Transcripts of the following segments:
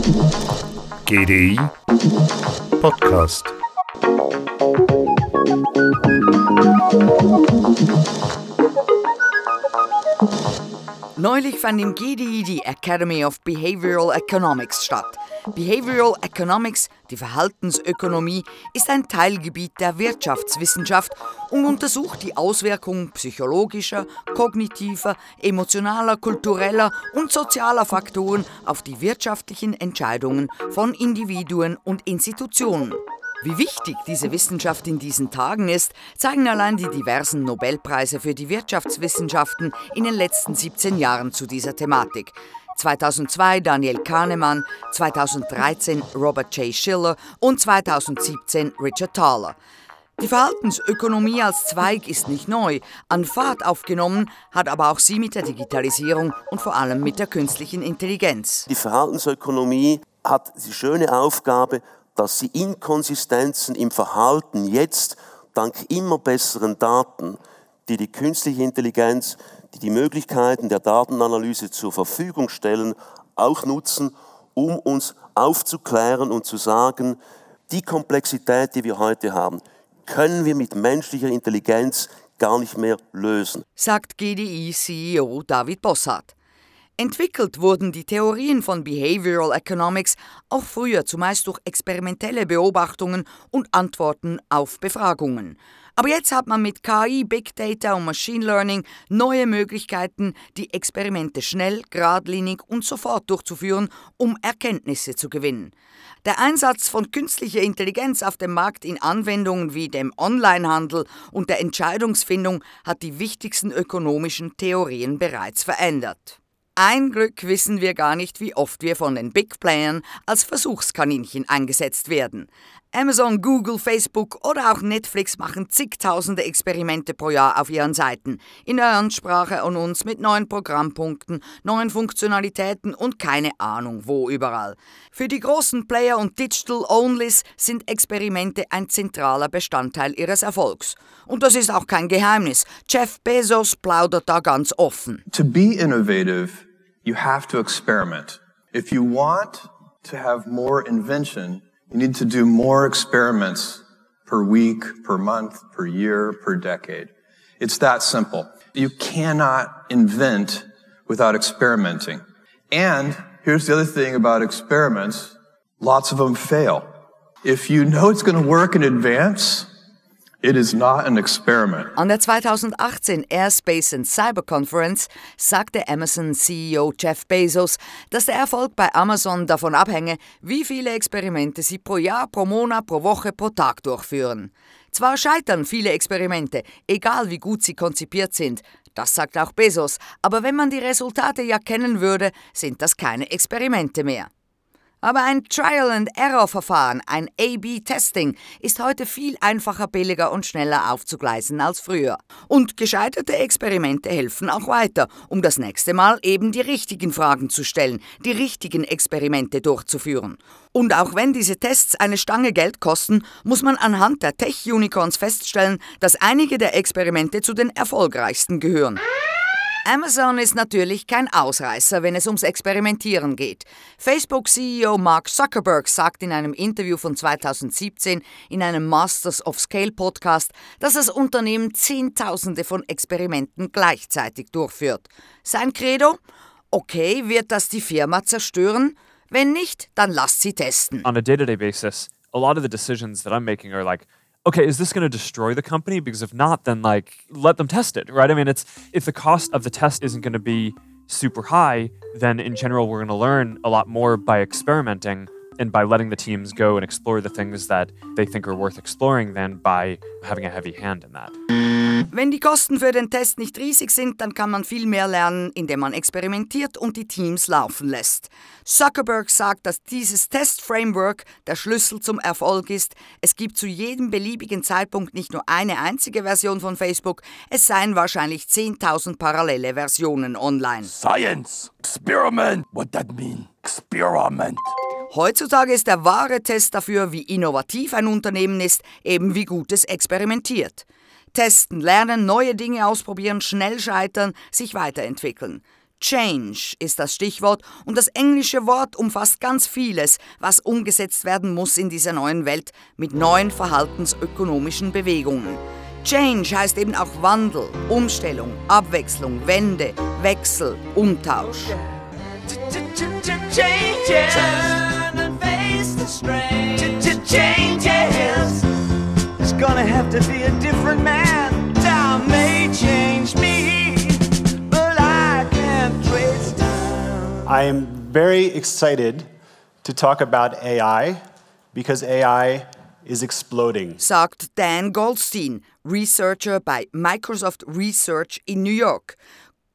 GDI Podcast. Neulich fand im GDI die Academy of Behavioral Economics statt. Behavioral Economics, die Verhaltensökonomie, ist ein Teilgebiet der Wirtschaftswissenschaft und untersucht die Auswirkungen psychologischer, kognitiver, emotionaler, kultureller und sozialer Faktoren auf die wirtschaftlichen Entscheidungen von Individuen und Institutionen. Wie wichtig diese Wissenschaft in diesen Tagen ist, zeigen allein die diversen Nobelpreise für die Wirtschaftswissenschaften in den letzten 17 Jahren zu dieser Thematik. 2002 Daniel Kahnemann, 2013 Robert J. Schiller und 2017 Richard Thaler. Die Verhaltensökonomie als Zweig ist nicht neu, an Fahrt aufgenommen hat aber auch sie mit der Digitalisierung und vor allem mit der künstlichen Intelligenz. Die Verhaltensökonomie hat die schöne Aufgabe, dass sie Inkonsistenzen im Verhalten jetzt dank immer besseren Daten, die die künstliche Intelligenz, die die Möglichkeiten der Datenanalyse zur Verfügung stellen, auch nutzen, um uns aufzuklären und zu sagen, die Komplexität, die wir heute haben, können wir mit menschlicher Intelligenz gar nicht mehr lösen. Sagt GDI-CEO David Bossart. Entwickelt wurden die Theorien von Behavioral Economics auch früher zumeist durch experimentelle Beobachtungen und Antworten auf Befragungen. Aber jetzt hat man mit KI, Big Data und Machine Learning neue Möglichkeiten, die Experimente schnell, geradlinig und sofort durchzuführen, um Erkenntnisse zu gewinnen. Der Einsatz von künstlicher Intelligenz auf dem Markt in Anwendungen wie dem Onlinehandel und der Entscheidungsfindung hat die wichtigsten ökonomischen Theorien bereits verändert. Ein Glück wissen wir gar nicht, wie oft wir von den Big Playern als Versuchskaninchen eingesetzt werden. Amazon, Google, Facebook oder auch Netflix machen zigtausende Experimente pro Jahr auf ihren Seiten, in der Ansprache an uns mit neuen Programmpunkten, neuen Funktionalitäten und keine Ahnung wo überall. Für die großen Player und Digital Onlys sind Experimente ein zentraler Bestandteil ihres Erfolgs. Und das ist auch kein Geheimnis. Jeff Bezos plaudert da ganz offen. To be innovative you have to experiment. If you want to have more invention, you need to do more experiments per week, per month, per year, per decade. It's that simple. You cannot invent without experimenting. And here's the other thing about experiments. Lots of them fail. If you know it's going to work in advance, It is not an experiment. An der 2018 Airspace and Cyber Conference sagte Amazon-CEO Jeff Bezos, dass der Erfolg bei Amazon davon abhänge, wie viele Experimente sie pro Jahr, pro Monat, pro Woche, pro Tag durchführen. Zwar scheitern viele Experimente, egal wie gut sie konzipiert sind, das sagt auch Bezos, aber wenn man die Resultate ja kennen würde, sind das keine Experimente mehr. Aber ein Trial-and-Error-Verfahren, ein A-B-Testing, ist heute viel einfacher, billiger und schneller aufzugleisen als früher. Und gescheiterte Experimente helfen auch weiter, um das nächste Mal eben die richtigen Fragen zu stellen, die richtigen Experimente durchzuführen. Und auch wenn diese Tests eine Stange Geld kosten, muss man anhand der Tech-Unicorns feststellen, dass einige der Experimente zu den erfolgreichsten gehören. Amazon ist natürlich kein Ausreißer, wenn es ums Experimentieren geht. Facebook-CEO Mark Zuckerberg sagt in einem Interview von 2017 in einem Masters of Scale Podcast, dass das Unternehmen Zehntausende von Experimenten gleichzeitig durchführt. Sein Credo? Okay, wird das die Firma zerstören? Wenn nicht, dann lasst sie testen. On a day-to-day basis, a lot of the decisions that I'm making are like okay, is this going to destroy the company? Because if not, then like let them test it, right? I mean, it's if the cost of the test isn't going to be super high, then in general we're going to learn a lot more by experimenting and by letting the teams go and explore the things that they think are worth exploring than by having a heavy hand in that. Wenn die Kosten für den Test nicht riesig sind, dann kann man viel mehr lernen, indem man experimentiert und die Teams laufen lässt. Zuckerberg sagt, dass dieses Test-Framework der Schlüssel zum Erfolg ist. Es gibt zu jedem beliebigen Zeitpunkt nicht nur eine einzige Version von Facebook, es seien wahrscheinlich 10.000 parallele Versionen online. Science, experiment, what that mean? Experiment. Heutzutage ist der wahre Test dafür, wie innovativ ein Unternehmen ist, eben wie gut es experimentiert. Testen, lernen, neue Dinge ausprobieren, schnell scheitern, sich weiterentwickeln. Change ist das Stichwort und das englische Wort umfasst ganz vieles, was umgesetzt werden muss in dieser neuen Welt mit neuen verhaltensökonomischen Bewegungen. Change heißt eben auch Wandel, Umstellung, Abwechslung, Wende, Wechsel, Umtausch. Changes. Have to be a different man. Time may change me, but I can't trace time. I am very excited to talk about AI because AI is exploding. sagt Dan Goldstein, Researcher bei Microsoft Research in New York.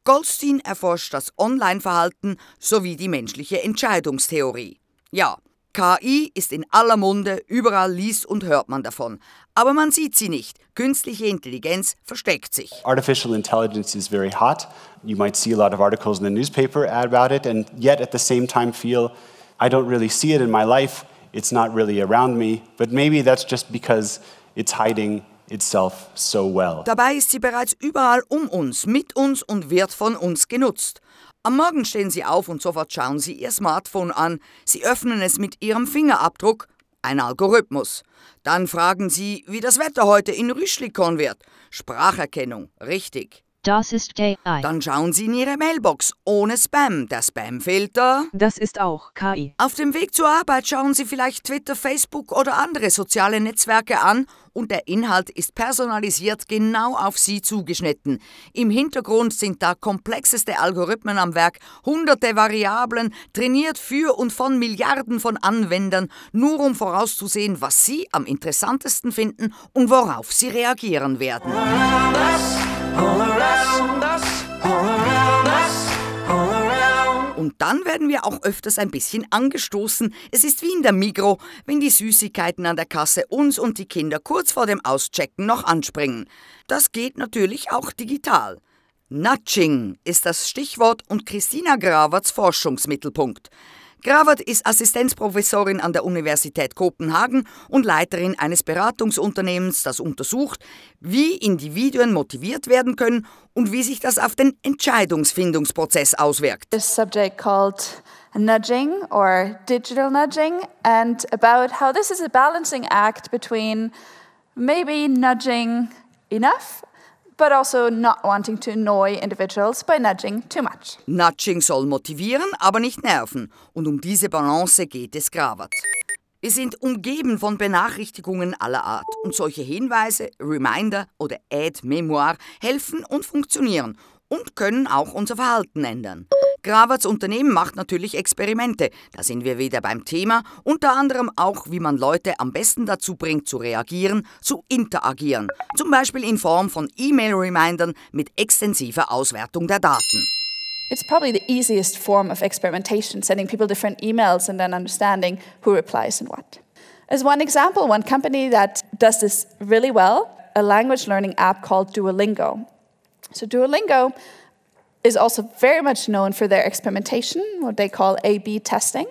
Goldstein erforscht das Online-Verhalten sowie die menschliche Entscheidungstheorie. Ja, KI ist in aller Munde, überall liest und hört man davon. Aber man sieht sie nicht. Künstliche Intelligenz versteckt sich. Artificial intelligence is very hot. You might see a lot of articles in the newspaper about it, and yet at the same time feel I don't really see it in my life. It's not really around me. But maybe that's just because it's hiding itself so well. Dabei ist sie bereits überall um uns, mit uns und wird von uns genutzt. Am Morgen stehen Sie auf und sofort schauen Sie Ihr Smartphone an. Sie öffnen es mit Ihrem Fingerabdruck, ein Algorithmus. Dann fragen Sie, wie das Wetter heute in Rüschlikon wird. Spracherkennung, richtig. Das ist AI. Dann schauen Sie in Ihre Mailbox ohne Spam. Der Spamfilter. Das ist auch KI. Auf dem Weg zur Arbeit schauen Sie vielleicht Twitter, Facebook oder andere soziale Netzwerke an und der Inhalt ist personalisiert genau auf Sie zugeschnitten. Im Hintergrund sind da komplexeste Algorithmen am Werk, hunderte Variablen, trainiert für und von Milliarden von Anwendern, nur um vorauszusehen, was Sie am interessantesten finden und worauf Sie reagieren werden. All around us, all around us, all around. Und dann werden wir auch öfters ein bisschen angestoßen. Es ist wie in der Migro, wenn die Süßigkeiten an der Kasse uns und die Kinder kurz vor dem Auschecken noch anspringen. Das geht natürlich auch digital. Nudging ist das Stichwort und Christina Graverts Forschungsmittelpunkt. Gravert ist Assistenzprofessorin an der Universität Kopenhagen und Leiterin eines Beratungsunternehmens, das untersucht, wie Individuen motiviert werden können und wie sich das auf den Entscheidungsfindungsprozess auswirkt. a subject called nudging or digital nudging and about how this is a balancing act between maybe nudging enough but also not wanting to annoy individuals by nudging too much. Nudging soll motivieren, aber nicht nerven. Und um diese Balance geht es Gravert. Wir sind umgeben von Benachrichtigungen aller Art und solche Hinweise, Reminder oder Aid-Memoir helfen und funktionieren und können auch unser Verhalten ändern. Graverts Unternehmen macht natürlich Experimente, da sind wir wieder beim Thema, unter anderem auch, wie man Leute am besten dazu bringt, zu reagieren, zu interagieren, zum Beispiel in Form von E-Mail-Remindern mit extensiver Auswertung der Daten. It's probably the easiest form of experimentation, sending people different emails and then understanding who replies and what. As one example, one company that does this really well, a language learning app called Duolingo. So Duolingo is also very much known for their experimentation, what they call A B testing.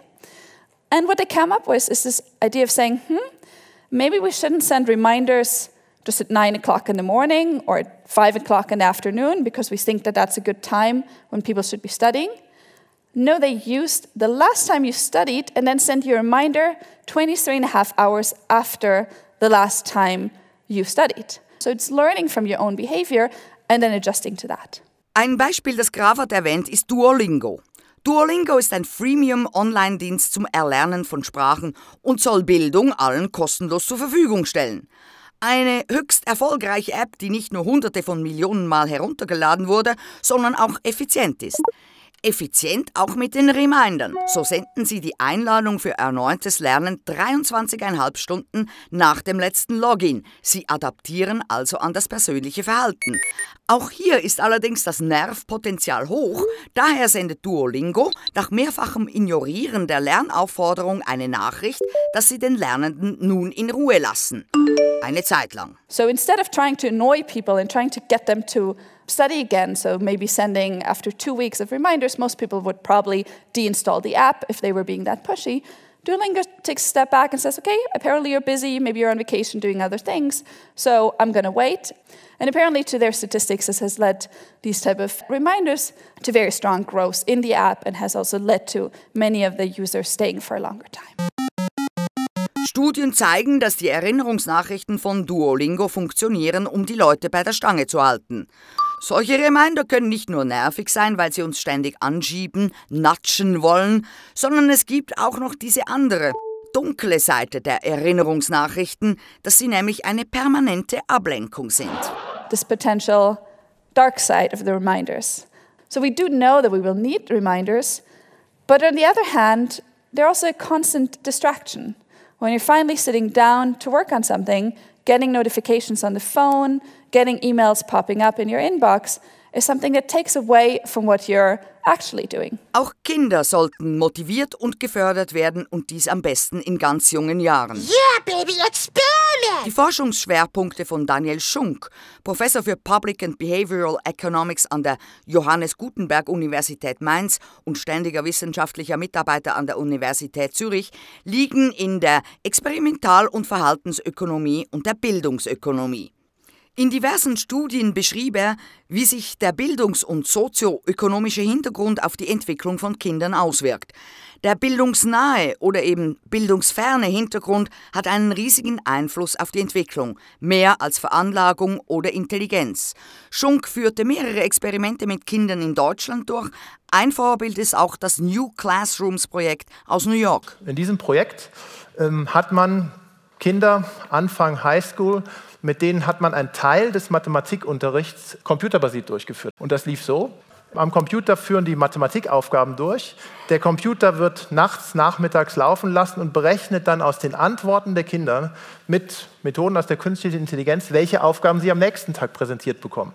And what they came up with is this idea of saying, hmm, maybe we shouldn't send reminders just at nine o'clock in the morning or at five o'clock in the afternoon because we think that that's a good time when people should be studying. No, they used the last time you studied and then sent you a reminder 23 and a half hours after the last time you studied. So it's learning from your own behavior and then adjusting to that. Ein Beispiel, das Gravert erwähnt, ist Duolingo. Duolingo ist ein Freemium-Online-Dienst zum Erlernen von Sprachen und soll Bildung allen kostenlos zur Verfügung stellen. Eine höchst erfolgreiche App, die nicht nur hunderte von Millionen Mal heruntergeladen wurde, sondern auch effizient ist. Effizient auch mit den Remindern. So senden Sie die Einladung für erneutes Lernen 23,5 Stunden nach dem letzten Login. Sie adaptieren also an das persönliche Verhalten. Auch hier ist allerdings das Nervpotenzial hoch, daher sendet Duolingo nach mehrfachem Ignorieren der Lernaufforderung eine Nachricht, dass sie den Lernenden nun in Ruhe lassen. Eine Zeit lang. So instead of trying to annoy people and trying to get them to study again, so maybe sending after two weeks of reminders, most people would probably deinstall the app if they were being that pushy. Duolingo takes a step back and says, okay, apparently you're busy, maybe you're on vacation doing other things, so I'm to wait. And apparently, to their statistics, this has led these type of reminders to very strong growth in the app and has also led to many of the users staying for a longer time. Studien zeigen, dass die Erinnerungsnachrichten von Duolingo funktionieren, um die Leute bei der Stange zu halten. Solche Reminder können nicht nur nervig sein, weil sie uns ständig anschieben, natschen wollen, sondern es gibt auch noch diese andere, dunkle Seite der Erinnerungsnachrichten, dass sie nämlich eine permanente Ablenkung sind. This potential dark side of the reminders. So we do know that we will need reminders, but on the other hand, they're also a constant distraction. When you're finally sitting down to work on something, getting notifications on the phone, getting emails popping up in your inbox is something that takes away from what you're actually doing. Auch Kinder sollten motiviert und gefördert werden und dies am besten in ganz jungen Jahren. Yeah, baby, experiment! Die Forschungsschwerpunkte von Daniel Schunk, Professor für Public and Behavioral Economics an der Johannes Gutenberg Universität Mainz und ständiger wissenschaftlicher Mitarbeiter an der Universität Zürich, liegen in der Experimental- und Verhaltensökonomie und der Bildungsökonomie. In diversen Studien beschrieb er, wie sich der bildungs- und sozioökonomische Hintergrund auf die Entwicklung von Kindern auswirkt. Der bildungsnahe oder eben bildungsferne Hintergrund hat einen riesigen Einfluss auf die Entwicklung, mehr als Veranlagung oder Intelligenz. Schunk führte mehrere Experimente mit Kindern in Deutschland durch. Ein Vorbild ist auch das New Classrooms Projekt aus New York. In diesem Projekt ähm, hat man Kinder Anfang Highschool mit denen hat man einen Teil des Mathematikunterrichts computerbasiert durchgeführt. Und das lief so. Am Computer führen die Mathematikaufgaben durch. Der Computer wird nachts, nachmittags laufen lassen und berechnet dann aus den Antworten der Kinder mit Methoden aus der künstlichen Intelligenz, welche Aufgaben sie am nächsten Tag präsentiert bekommen.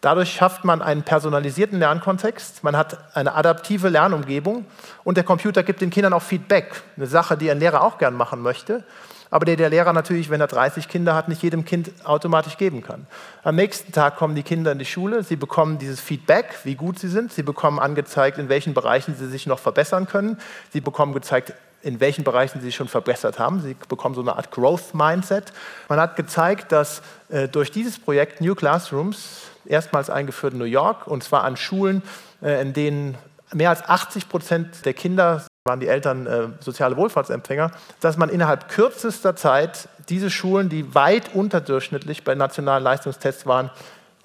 Dadurch schafft man einen personalisierten Lernkontext, man hat eine adaptive Lernumgebung und der Computer gibt den Kindern auch Feedback, eine Sache, die ein Lehrer auch gern machen möchte aber der der Lehrer natürlich, wenn er 30 Kinder hat, nicht jedem Kind automatisch geben kann. Am nächsten Tag kommen die Kinder in die Schule, sie bekommen dieses Feedback, wie gut sie sind, sie bekommen angezeigt, in welchen Bereichen sie sich noch verbessern können, sie bekommen gezeigt, in welchen Bereichen sie sich schon verbessert haben. Sie bekommen so eine Art Growth Mindset. Man hat gezeigt, dass äh, durch dieses Projekt New Classrooms, erstmals eingeführt in New York, und zwar an Schulen, äh, in denen mehr als 80 Prozent der Kinder waren die Eltern äh, soziale Wohlfahrtsempfänger, dass man innerhalb kürzester Zeit diese Schulen, die weit unterdurchschnittlich bei nationalen Leistungstests waren,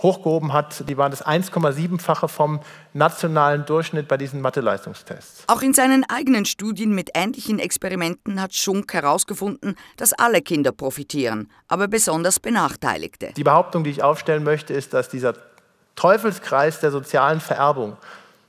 hochgehoben hat. Die waren das 1,7-fache vom nationalen Durchschnitt bei diesen Mathe-Leistungstests. Auch in seinen eigenen Studien mit ähnlichen Experimenten hat Schunk herausgefunden, dass alle Kinder profitieren, aber besonders Benachteiligte. Die Behauptung, die ich aufstellen möchte, ist, dass dieser Teufelskreis der sozialen Vererbung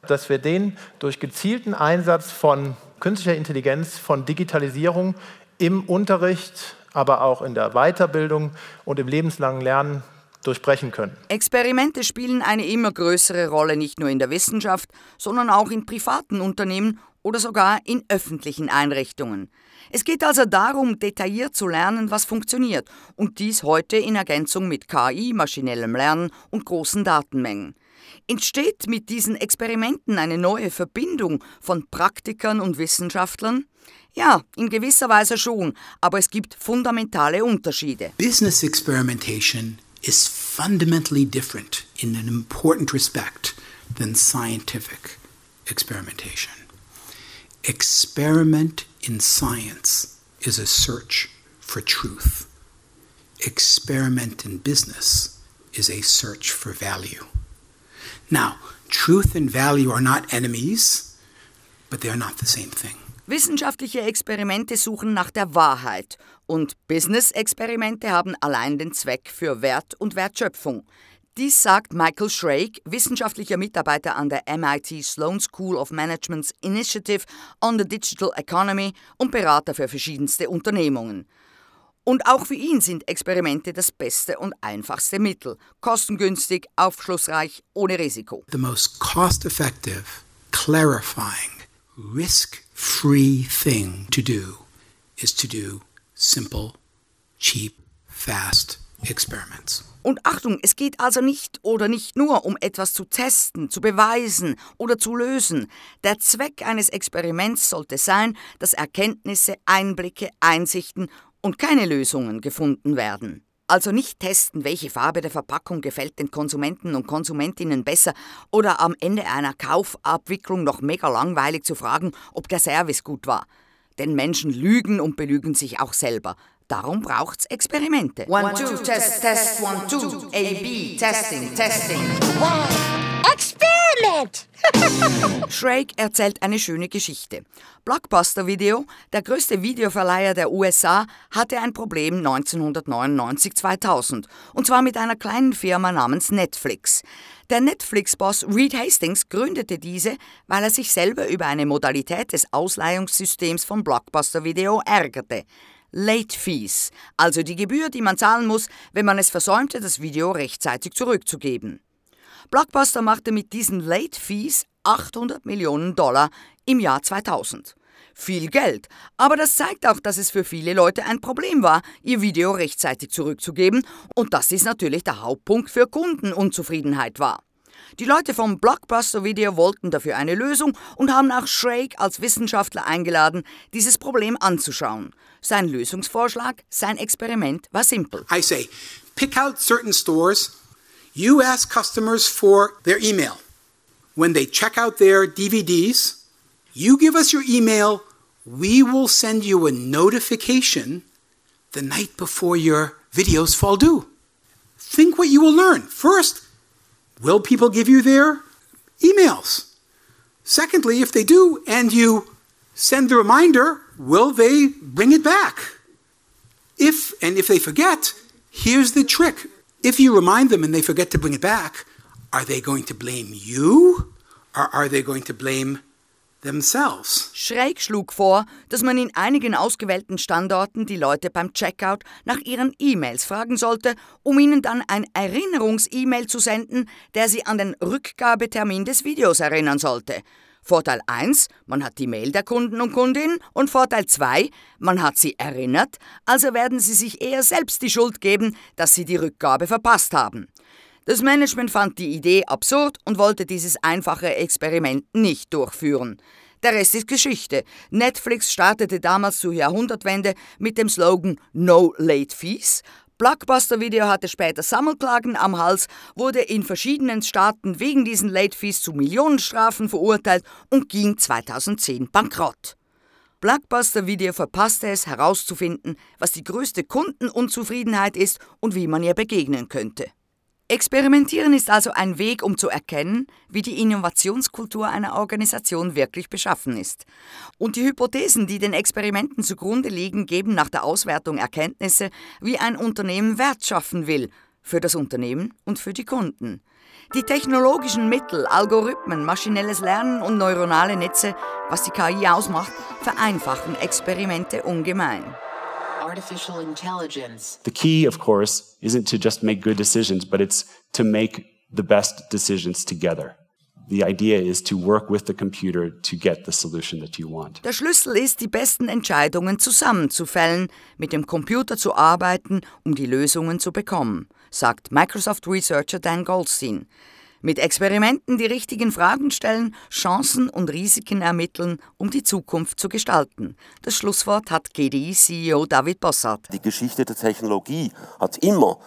dass wir den durch gezielten Einsatz von künstlicher Intelligenz, von Digitalisierung im Unterricht, aber auch in der Weiterbildung und im lebenslangen Lernen durchbrechen können. Experimente spielen eine immer größere Rolle nicht nur in der Wissenschaft, sondern auch in privaten Unternehmen oder sogar in öffentlichen Einrichtungen. Es geht also darum, detailliert zu lernen, was funktioniert, und dies heute in Ergänzung mit KI, maschinellem Lernen und großen Datenmengen. Entsteht mit diesen Experimenten eine neue Verbindung von Praktikern und Wissenschaftlern? Ja, in gewisser Weise schon, aber es gibt fundamentale Unterschiede. Business experimentation is fundamentally different in an important respect than scientific experimentation. Experiment in science is a search for truth. Experiment in business is a search for value. Now, truth and value are not enemies, but they are not the same thing. Wissenschaftliche Experimente suchen nach der Wahrheit und Business-Experimente haben allein den Zweck für Wert und Wertschöpfung. Dies sagt Michael Schrake, wissenschaftlicher Mitarbeiter an der MIT Sloan School of Management's Initiative on the Digital Economy und Berater für verschiedenste Unternehmungen. Und auch für ihn sind Experimente das beste und einfachste Mittel. Kostengünstig, aufschlussreich, ohne Risiko. The most cost-effective, clarifying, risk-free thing to do is to do simple, cheap, fast, experiments. Und Achtung, es geht also nicht oder nicht nur um etwas zu testen, zu beweisen oder zu lösen. Der Zweck eines Experiments sollte sein, dass Erkenntnisse, Einblicke, Einsichten und keine Lösungen gefunden werden. Also nicht testen, welche Farbe der Verpackung gefällt den Konsumenten und Konsumentinnen besser oder am Ende einer Kaufabwicklung noch mega langweilig zu fragen, ob der Service gut war. Denn Menschen lügen und belügen sich auch selber. Darum braucht's Experimente. One, two, test, test, one, two, A, B, testing, testing. Experiment! Shrek erzählt eine schöne Geschichte. Blockbuster Video, der größte Videoverleiher der USA, hatte ein Problem 1999-2000. Und zwar mit einer kleinen Firma namens Netflix. Der Netflix-Boss Reed Hastings gründete diese, weil er sich selber über eine Modalität des Ausleihungssystems von Blockbuster Video ärgerte. Late Fees, also die Gebühr, die man zahlen muss, wenn man es versäumte, das Video rechtzeitig zurückzugeben. Blockbuster machte mit diesen Late Fees 800 Millionen Dollar im Jahr 2000. Viel Geld, aber das zeigt auch, dass es für viele Leute ein Problem war, ihr Video rechtzeitig zurückzugeben und dass dies natürlich der Hauptpunkt für Kundenunzufriedenheit war. Die Leute vom Blockbuster Video wollten dafür eine Lösung und haben auch Shrake als Wissenschaftler eingeladen, dieses Problem anzuschauen. Sein Lösungsvorschlag, sein Experiment war simpel. I say, pick out certain stores. You ask customers for their email. When they check out their DVDs, you give us your email. We will send you a notification the night before your videos fall due. Think what you will learn. First, will people give you their emails? Secondly, if they do and you send the reminder, will they bring it back? If and if they forget, here's the trick. If you remind them and they forget to bring it back, are they going to blame you or are they going to blame themselves? Schräg schlug vor, dass man in einigen ausgewählten Standorten die Leute beim Checkout nach ihren E-Mails fragen sollte, um ihnen dann ein Erinnerungs-E-Mail zu senden, der sie an den Rückgabetermin des Videos erinnern sollte. Vorteil 1, man hat die Mail der Kunden und Kundinnen und Vorteil 2, man hat sie erinnert, also werden sie sich eher selbst die Schuld geben, dass sie die Rückgabe verpasst haben. Das Management fand die Idee absurd und wollte dieses einfache Experiment nicht durchführen. Der Rest ist Geschichte. Netflix startete damals zur Jahrhundertwende mit dem Slogan No Late Fees. Blockbuster Video hatte später Sammelklagen am Hals, wurde in verschiedenen Staaten wegen diesen Late Fees zu Millionenstrafen verurteilt und ging 2010 bankrott. Blockbuster Video verpasste es herauszufinden, was die größte Kundenunzufriedenheit ist und wie man ihr begegnen könnte. Experimentieren ist also ein Weg, um zu erkennen, wie die Innovationskultur einer Organisation wirklich beschaffen ist. Und die Hypothesen, die den Experimenten zugrunde liegen, geben nach der Auswertung Erkenntnisse, wie ein Unternehmen Wert schaffen will, für das Unternehmen und für die Kunden. Die technologischen Mittel, Algorithmen, maschinelles Lernen und neuronale Netze, was die KI ausmacht, vereinfachen Experimente ungemein. Artificial intelligence. The key, of course, isn't to just make good decisions, but it's to make the best decisions together. The idea is to work with the computer to get the solution that you want. Der Schlüssel ist, die besten Entscheidungen zusammenzufällen, mit dem Computer zu arbeiten, um die Lösungen zu bekommen, sagt Microsoft Researcher Dan Goldstein. Mit Experimenten die richtigen Fragen stellen, Chancen und Risiken ermitteln, um die Zukunft zu gestalten. Das Schlusswort hat GDI-CEO David Bossart. Die Geschichte der Technologie hat immer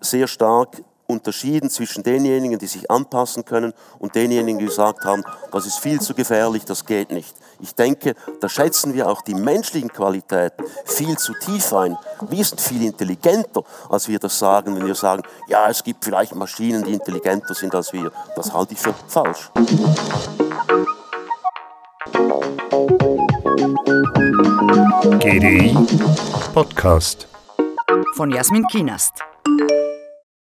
sehr stark unterschieden zwischen denjenigen, die sich anpassen können und denjenigen, die gesagt haben, das ist viel zu gefährlich, das geht nicht. Ich denke, da schätzen wir auch die menschlichen Qualitäten viel zu tief ein. Wir sind viel intelligenter, als wir das sagen, wenn wir sagen, ja, es gibt vielleicht Maschinen, die intelligenter sind als wir. Das halte ich für falsch. GDI Podcast. Von Jasmin Kienast.